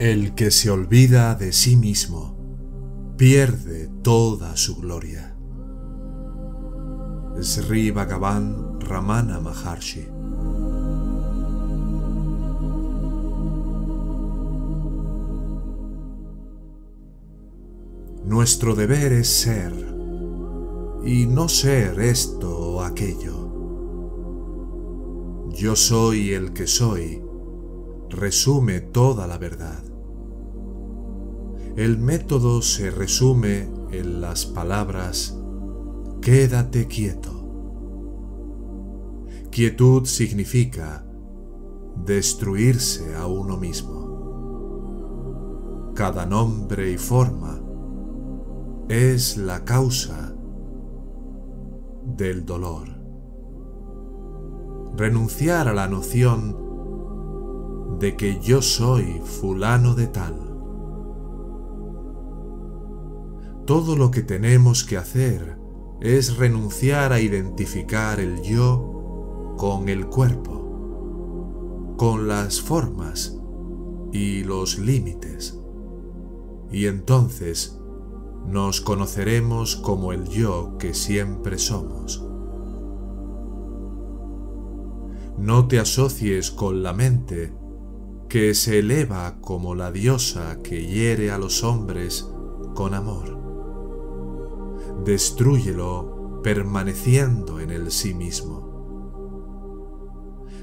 El que se olvida de sí mismo pierde toda su gloria. Sri Bhagavan Ramana Maharshi Nuestro deber es ser y no ser esto o aquello. Yo soy el que soy resume toda la verdad. El método se resume en las palabras quédate quieto. Quietud significa destruirse a uno mismo. Cada nombre y forma es la causa del dolor. Renunciar a la noción de que yo soy fulano de tal todo lo que tenemos que hacer es renunciar a identificar el yo con el cuerpo, con las formas y los límites. Y entonces nos conoceremos como el yo que siempre somos. No te asocies con la mente que se eleva como la diosa que hiere a los hombres con amor destrúyelo permaneciendo en el sí mismo.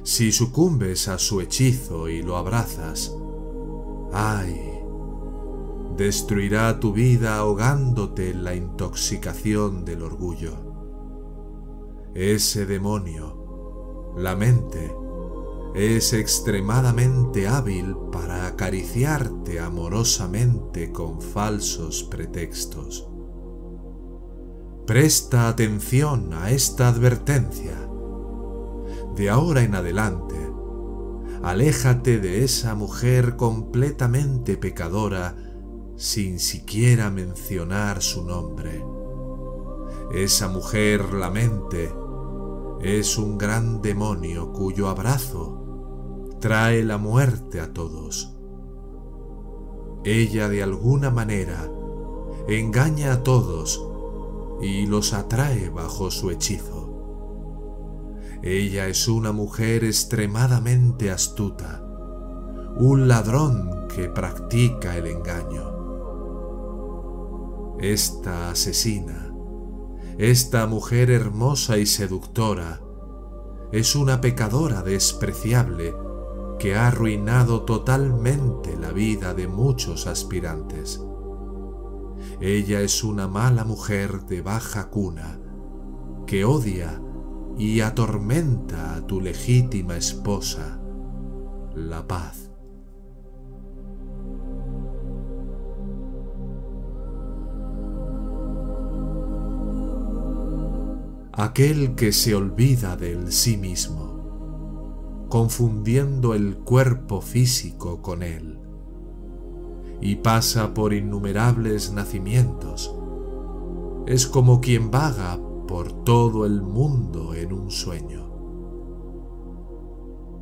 Si sucumbes a su hechizo y lo abrazas, ¡ay! Destruirá tu vida ahogándote en la intoxicación del orgullo. Ese demonio, la mente, es extremadamente hábil para acariciarte amorosamente con falsos pretextos. Presta atención a esta advertencia. De ahora en adelante, aléjate de esa mujer completamente pecadora sin siquiera mencionar su nombre. Esa mujer, la mente, es un gran demonio cuyo abrazo trae la muerte a todos. Ella de alguna manera engaña a todos y los atrae bajo su hechizo. Ella es una mujer extremadamente astuta, un ladrón que practica el engaño. Esta asesina, esta mujer hermosa y seductora, es una pecadora despreciable que ha arruinado totalmente la vida de muchos aspirantes. Ella es una mala mujer de baja cuna que odia y atormenta a tu legítima esposa, la paz. Aquel que se olvida del sí mismo, confundiendo el cuerpo físico con él, y pasa por innumerables nacimientos. Es como quien vaga por todo el mundo en un sueño.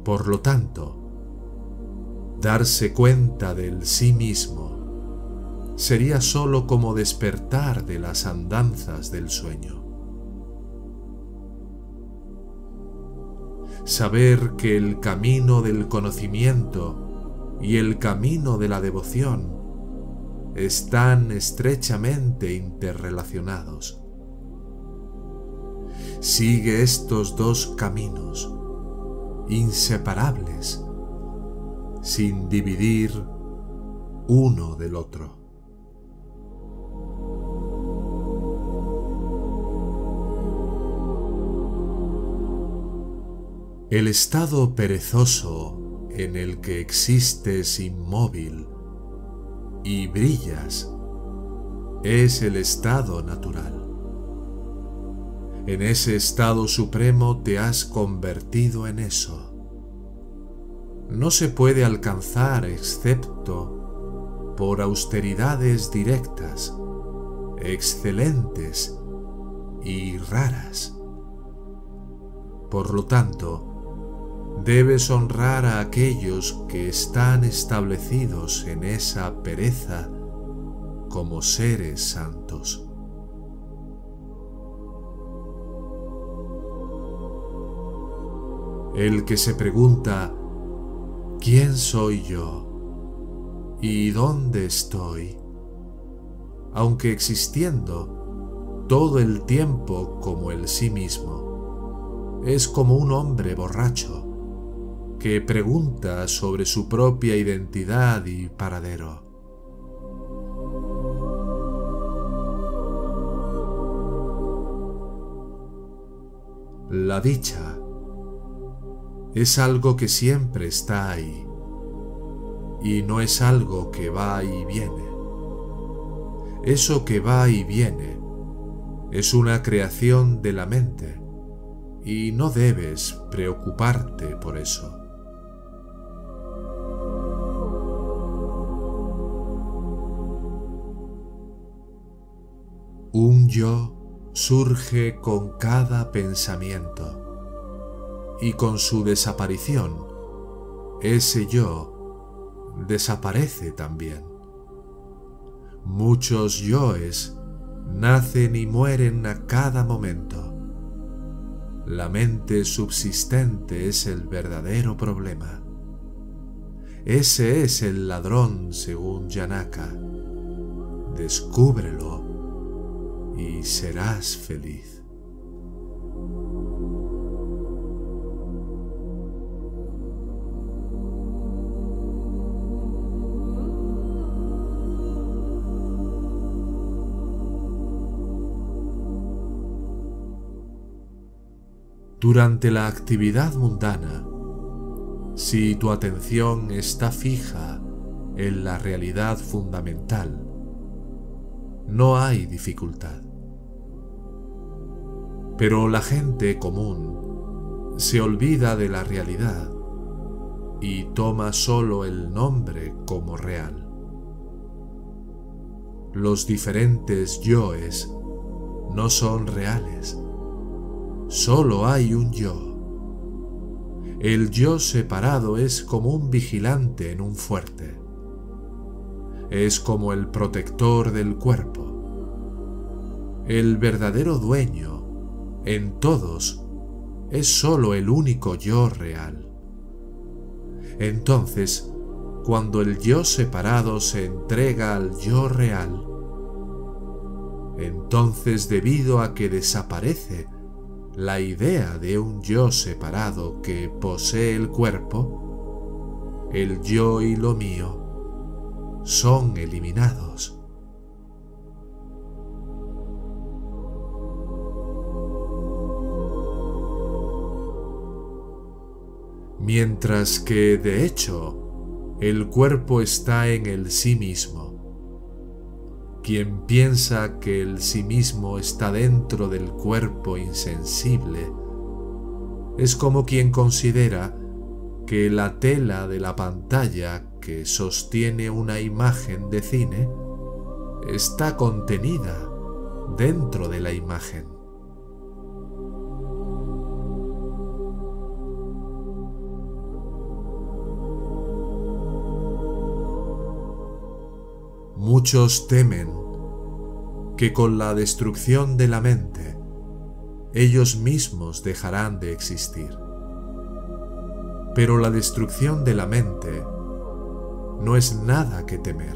Por lo tanto, darse cuenta del sí mismo sería sólo como despertar de las andanzas del sueño. Saber que el camino del conocimiento y el camino de la devoción están estrechamente interrelacionados. Sigue estos dos caminos, inseparables, sin dividir uno del otro. El estado perezoso en el que existes inmóvil y brillas es el estado natural. En ese estado supremo te has convertido en eso. No se puede alcanzar excepto por austeridades directas, excelentes y raras. Por lo tanto, debes honrar a aquellos que están establecidos en esa pereza como seres santos. El que se pregunta, ¿quién soy yo? ¿Y dónde estoy? Aunque existiendo todo el tiempo como el sí mismo, es como un hombre borracho que pregunta sobre su propia identidad y paradero. La dicha es algo que siempre está ahí y no es algo que va y viene. Eso que va y viene es una creación de la mente y no debes preocuparte por eso. Un yo surge con cada pensamiento y con su desaparición, ese yo desaparece también. Muchos yoes nacen y mueren a cada momento. La mente subsistente es el verdadero problema. Ese es el ladrón según Yanaka. Descúbrelo y serás feliz. Durante la actividad mundana, si tu atención está fija en la realidad fundamental, no hay dificultad. Pero la gente común se olvida de la realidad y toma solo el nombre como real. Los diferentes yoes no son reales. Solo hay un yo. El yo separado es como un vigilante en un fuerte. Es como el protector del cuerpo. El verdadero dueño en todos es sólo el único yo real. Entonces, cuando el yo separado se entrega al yo real, entonces debido a que desaparece la idea de un yo separado que posee el cuerpo, el yo y lo mío son eliminados. mientras que de hecho el cuerpo está en el sí mismo. Quien piensa que el sí mismo está dentro del cuerpo insensible es como quien considera que la tela de la pantalla que sostiene una imagen de cine está contenida dentro de la imagen. Muchos temen que con la destrucción de la mente ellos mismos dejarán de existir. Pero la destrucción de la mente no es nada que temer.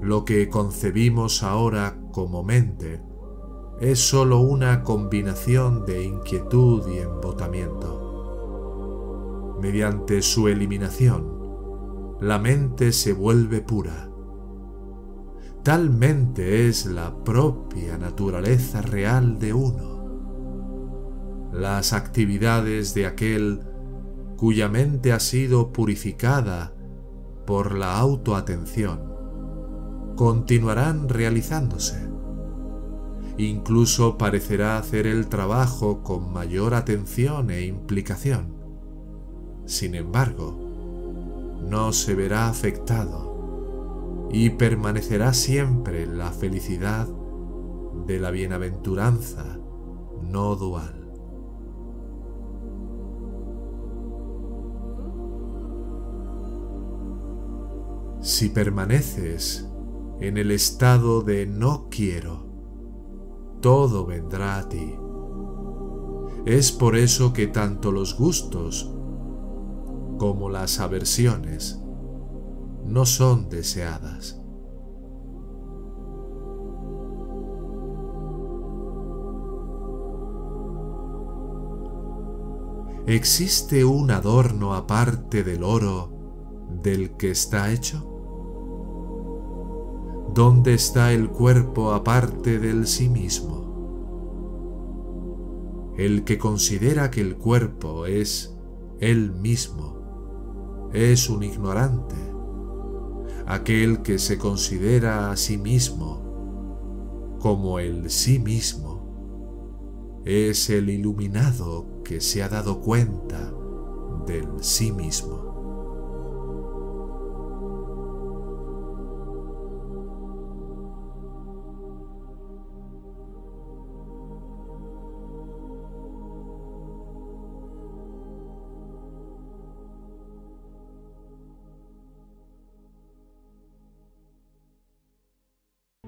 Lo que concebimos ahora como mente es sólo una combinación de inquietud y embotamiento. Mediante su eliminación, la mente se vuelve pura Talmente, mente es la propia naturaleza real de uno. las actividades de aquel cuya mente ha sido purificada por la autoatención continuarán realizándose. Incluso parecerá hacer el trabajo con mayor atención e implicación. Sin embargo, no se verá afectado y permanecerá siempre la felicidad de la bienaventuranza no dual. Si permaneces en el estado de no quiero, todo vendrá a ti. Es por eso que tanto los gustos como las aversiones no son deseadas. ¿Existe un adorno aparte del oro del que está hecho? ¿Dónde está el cuerpo aparte del sí mismo? El que considera que el cuerpo es él mismo es un ignorante. Aquel que se considera a sí mismo como el sí mismo es el iluminado que se ha dado cuenta del sí mismo.